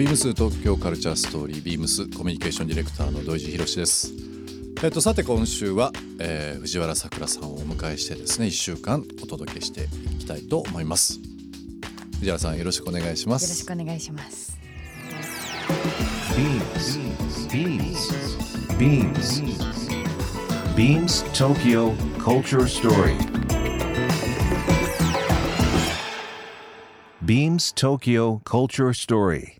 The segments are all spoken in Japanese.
ビームス東京カルチャーストーリービームスコミュニケーションディレクターの土井地博です。えっとさて今週は、えー、藤原さくらさんをお迎えしてですね1週間お届けしていきたいと思います。藤原さんよろしくお願いします。よろしくお願いします。ビームスビームスビームスビームス東京カルチャーストーリー Beams Tokyo Culture Story.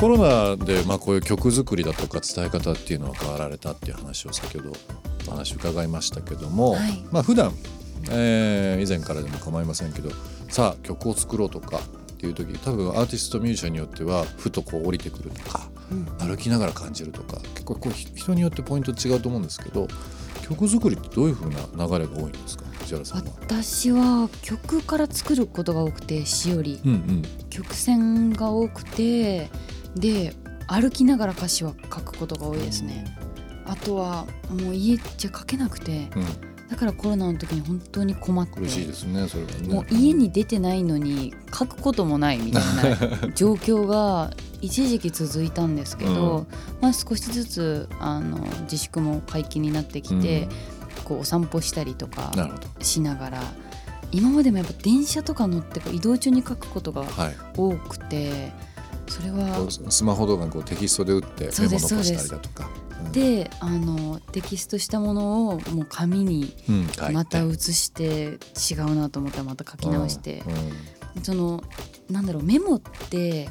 コロナでまあこういう曲作りだとか伝え方っていうのは変わられたっていう話を先ほどお話伺いましたけども、はい、まあ普段、えー、以前からでも構いませんけどさあ曲を作ろうとかっていう時多分アーティストミュージシャンによってはふとこう降りてくるとか、うん、歩きながら感じるとか結構こう人によってポイント違うと思うんですけど曲作りってどういうふうな流れが多いんですか？私は曲から作ることが多くて詩より、うんうん、曲線が多くてで歩きながら歌詞は書くことが多いですね。あとはもう家じゃ書けなくて、うん、だからコロナの時に本当に困って苦しいですねそれはね。もう家に出てないのに書くこともないみたいな 状況が一時期続いたんですけど、うん、まあ、少しずつあの自粛も解禁になってきて、うん、こうお散歩したりとかしながら今までもやっぱ電車とか乗って移動中に書くことが多くて。はいそれはスマホ動画こうテキストで打ってメモ残したりだとか。であのテキストしたものをもう紙にまた写して違うなと思ったらまた書き直して、うん、そのなんだろうメモって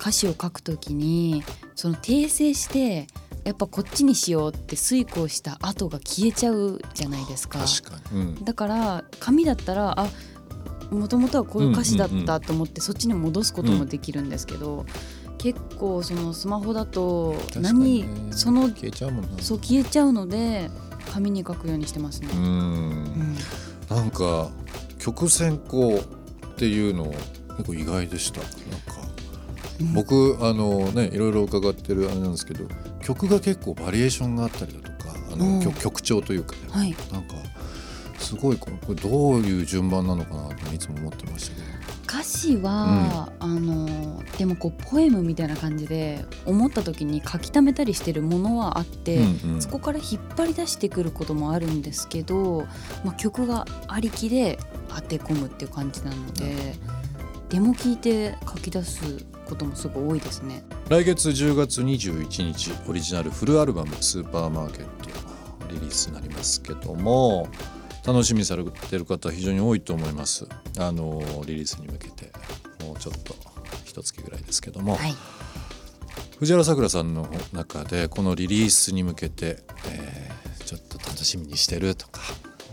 歌詞を書くときにその訂正してやっぱこっちにしようって遂行した後が消えちゃうじゃないですか。かに。うん、だから紙だったらあもともとはこういう歌詞だったと思ってそっちに戻すこともできるんですけど、結構そのスマホだと何、その消えちゃうもんな。そう消えちゃうので紙に書くようにしてますね。うん、なんか曲選考っていうの結構意外でした。なんか僕あのねいろいろ伺ってるあれなんですけど曲が結構バリエーションがあったりだとかあの、曲曲調というかね、はい、なんかすごいこれどういう順番なのかなといつも思ってましたけど。歌詞は、うん、あのでもこうポエムみたいな感じで思った時に書き溜めたりしてるものはあって、うんうん、そこから引っ張り出してくることもあるんですけど、まあ、曲がありきで当て込むっていう感じなので、デモ聞いて書き出すこともすごい多いですね。来月10月21日オリジナルフルアルバム「スーパーマーケット」リリースになりますけども楽しみされてる方非常に多いと思います。あのリリースに向けて。もうちょっと一月ぐらいですけども、はい、藤原さくらさんの中でこのリリースに向けて、えー、ちょっと楽しみにしてるとか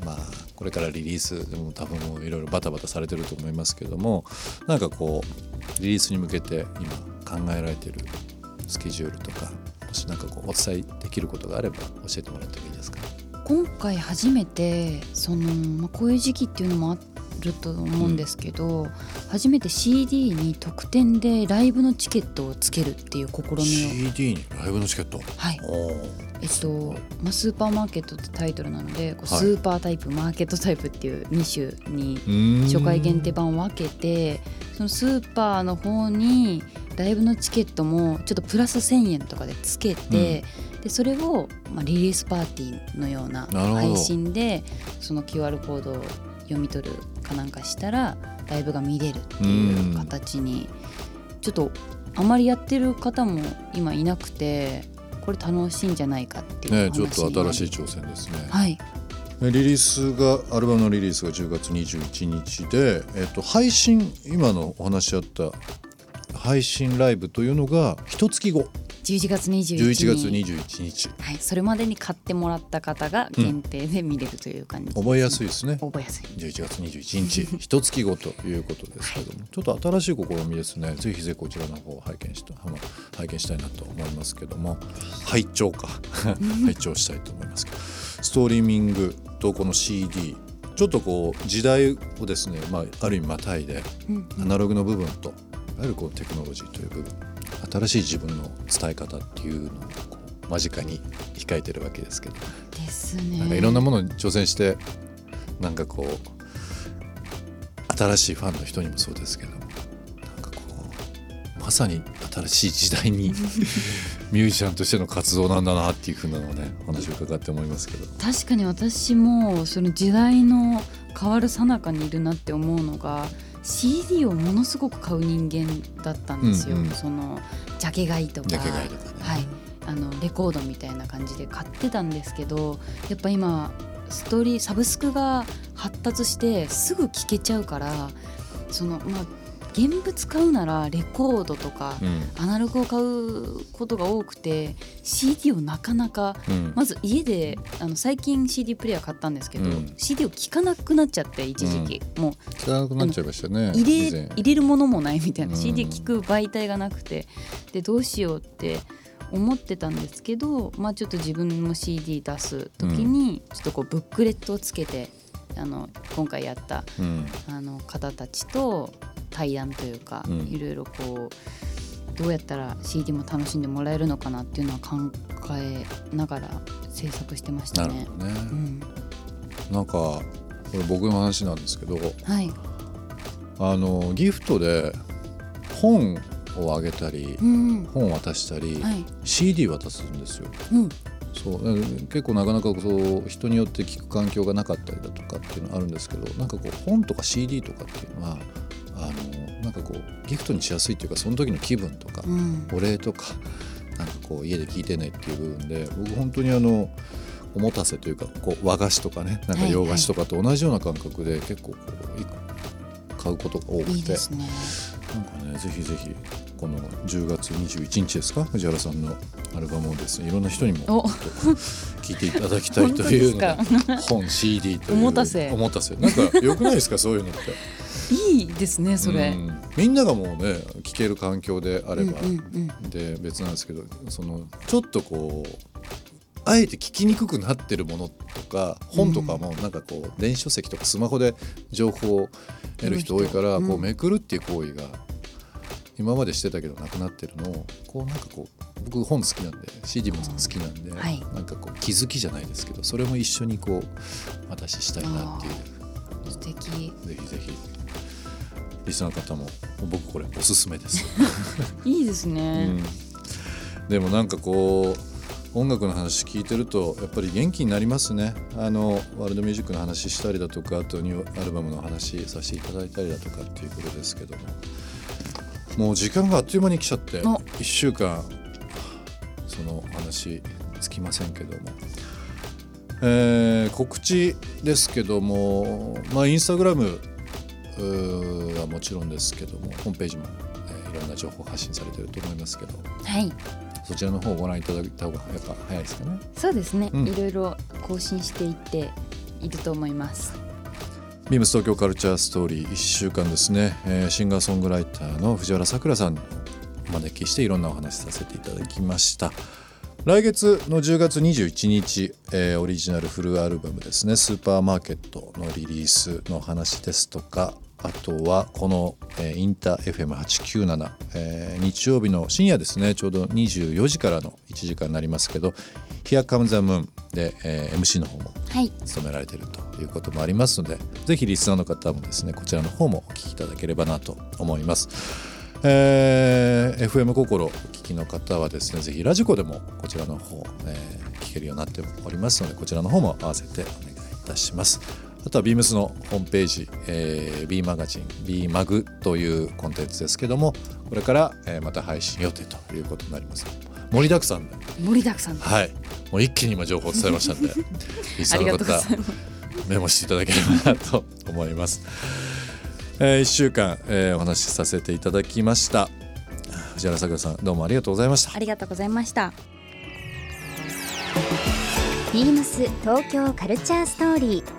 まあこれからリリースでも多分もういろいろバタバタされてると思いますけどもなんかこうリリースに向けて今考えられてるスケジュールとかもし何かこうお伝えできることがあれば教えてもらってもいいですか？今回初めてその、まあ、こういう時期っていうのもあると思うんですけど、うん、初めて CD に特典でライブのチケットをつけるっていう試みを。CD にライブのチケット？はい。えっとまあ、スーパーマーケットってタイトルなのでスーパータイプ、はい、マーケットタイプっていう2種に初回限定版を分けてそのスーパーの方にライブのチケットもちょっとプラス1,000円とかでつけて、うん。でそれを、まあ、リリースパーティーのような配信でその QR コードを読み取るかなんかしたらライブが見れるっていう形にちょっとあまりやってる方も今いなくてこれ楽しいんじゃないかっていうねちょっと新しい挑戦ですね。はい。リリースがアルバムのリリースが10月21日で、えっと、配信今のお話あった配信ライブというのが一月後。11月21日。11月21日。はい。それまでに買ってもらった方が限定で見れるという感じ、ねうん、覚えやすいですね。覚えやすい。11月21日。一月後ということですけども、はい、ちょっと新しい試みですね。ぜひぜひこちらの方を拝見して体験したいなと思いますけども。拝聴か。拝聴したいと思いますけど。ストリーミングとこの CD ちょっとこう時代をですね、まあ、ある意味またいでうん。アナログの部分といわゆるこうテクノロジーという部分新しい自分の伝え方っていうのをこう間近に控えてるわけですけどですねなんかいろんなものに挑戦してなんかこう新しいファンの人にもそうですけどなんかこうまさに新しい時代に ミュージシャンとしての活動なんだなっていうふうなのをねお話を伺って思いますけど。確かに私もその時代の変わる最中にいるなって思うのが CD をものすごく買う人間だったんですよ、うんうん。そのジャケ買いとか。ね。はい、あのレコードみたいな感じで買ってたんですけどやっぱ今ストーリーサブスクが発達してすぐ聴けちゃうからそのまあ現物買うならレコードとか、うん。アナログを買うことが多くて CD をなかなかうん。まず家であの最近 CD プレイヤー買ったんですけど、うん。CD を聴かなくなっちゃって一時期、もう聞かなくなっちゃいましたね。入れ入れるものもないみたいな、うん。CD 聴く媒体がなくてでどうしようって思ってたんですけど、まあ、ちょっと自分も CD 出す時にちょっとこうブックレットをつけてあの今回やったうん。あの方たちと対談というか、うん。いろいろこうどうやったら CD も楽しんでもらえるのかなっていうのは考えながら制作してましたね。なね、うん、なんかこれ僕の話なんですけどはい、あのギフトで本をあげたりうん本を渡したり、はい。CD 渡すんですよ。うん。そう。うん結構なかなかそう人によって聞く環境がなかったりだとかっていうのはあるんですけどなんかこう本とか CD とかっていうのはあのなんかこうギフトにしやすいっていうかその時の気分とか、うん。お礼とかなんかこう家で聞いてねっていう部分で僕本当にあのおもたせというかこう和菓子とかねなんか洋菓子とかと同じような感覚で結構こうい買うことが多くて。いいですね。なんかねぜひぜひこの10月21日ですか？藤原さんのアルバムをですねいろんな人にもお。聞いていただきたいというの 本 CD というおもたせ。おもたせ。なんか良くないですか？そういうのっていいですねそれ。うん。みんながもうね聞ける環境であれば、で別なんですけどそのちょっとこうあえて聞きにくくなってるものとか本とかもなんかこう電子書籍とかスマホで情報を得る人多いから、うん。こうめくるっていう行為が今までしてたけどなくなってるのをこうなんかこう僕本好きなんで CD も好きなんで、はい。なんかこう気づきじゃないですけどそれも一緒にこう私したいなっていう。素敵。ぜひぜひリスナーの方も僕これおすすめです。いいですうね。ん、でもなんかこう音楽の話聞いてるとやっぱり元気になりますね。あのワールドミュージックの話したりだとかあとニューアルバムの話させていただいたりだとかっていうことですけども。もう時間があっという間に来ちゃってお。1週間その話つきませんけども、えー告知ですけどもまあインスタグラムはもちろんですけどもホームページも、えーいろんな情報発信されてると思いますけどはい。そちらの方をご覧いただいた方がやっぱ早いですかね。そうですね。うんいろいろ更新していっていると思います。ビームス東京カルチャーストーリー1週間ですね、えーシンガーソングライターの藤原さくらさんをお招きしていろんなお話しさせていただきました来月の10月21日、えーオリジナルフルアルバムですねスーパーマーケットのリリースの話ですとかあとはこの、えーインター FM897、えー日曜日の深夜ですねちょうど24時からの1時間になりますけど「Here Comes the Moon で」えー MC の方もはい。務められているということもありますのでぜひリスナーの方もですねこちらの方もお聞きいただければなと思います。えー FM 心お聞きの方はですねぜひラジコでもこちらの方、えー聞けるようになっておりますのでこちらの方も合わせてお願いいたします。あとは BEAMS のホームページ、えー、B マガジン B マグというコンテンツですけどもこれから、えーまた配信予定ということになります。盛りだくさんで盛りだくさん。はい、もう一気に今情報を伝えましたんで、リスナーの方。メモしていただければなと思います。えー、1週間、えーお話しさせていただきました。藤原さくらさん、どうもありがとうございましたあ。りがとうございました。ビームス東京カルチャーストーリー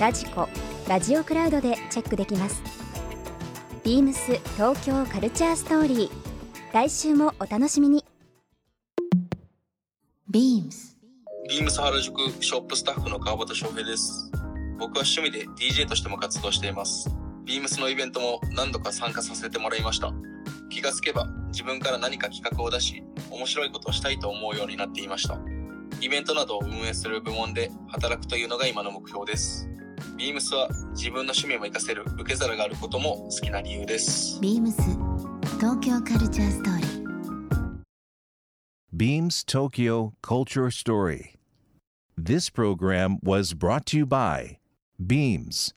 ラジコラジオクラウドでチェックできますビームス東京カルチャーストーリー来週もお楽しみに beams ビームス原宿ショップスタッフの川端翔平です。僕は趣味で DJ としても活動しています。ビームスのイベントも何度か参加させてもらいました。気がつけば自分から何か企画を出し、面白いことをしたいと思うようになっていました。イベントなどを運営する部門で働くというのが今の目標です。ビームスは自分の趣味も活かせる受け皿があることも好きな理由です。beams 東京カルチャーストーリー Beams Tokyo Culture Story. This program was brought to you by Beams.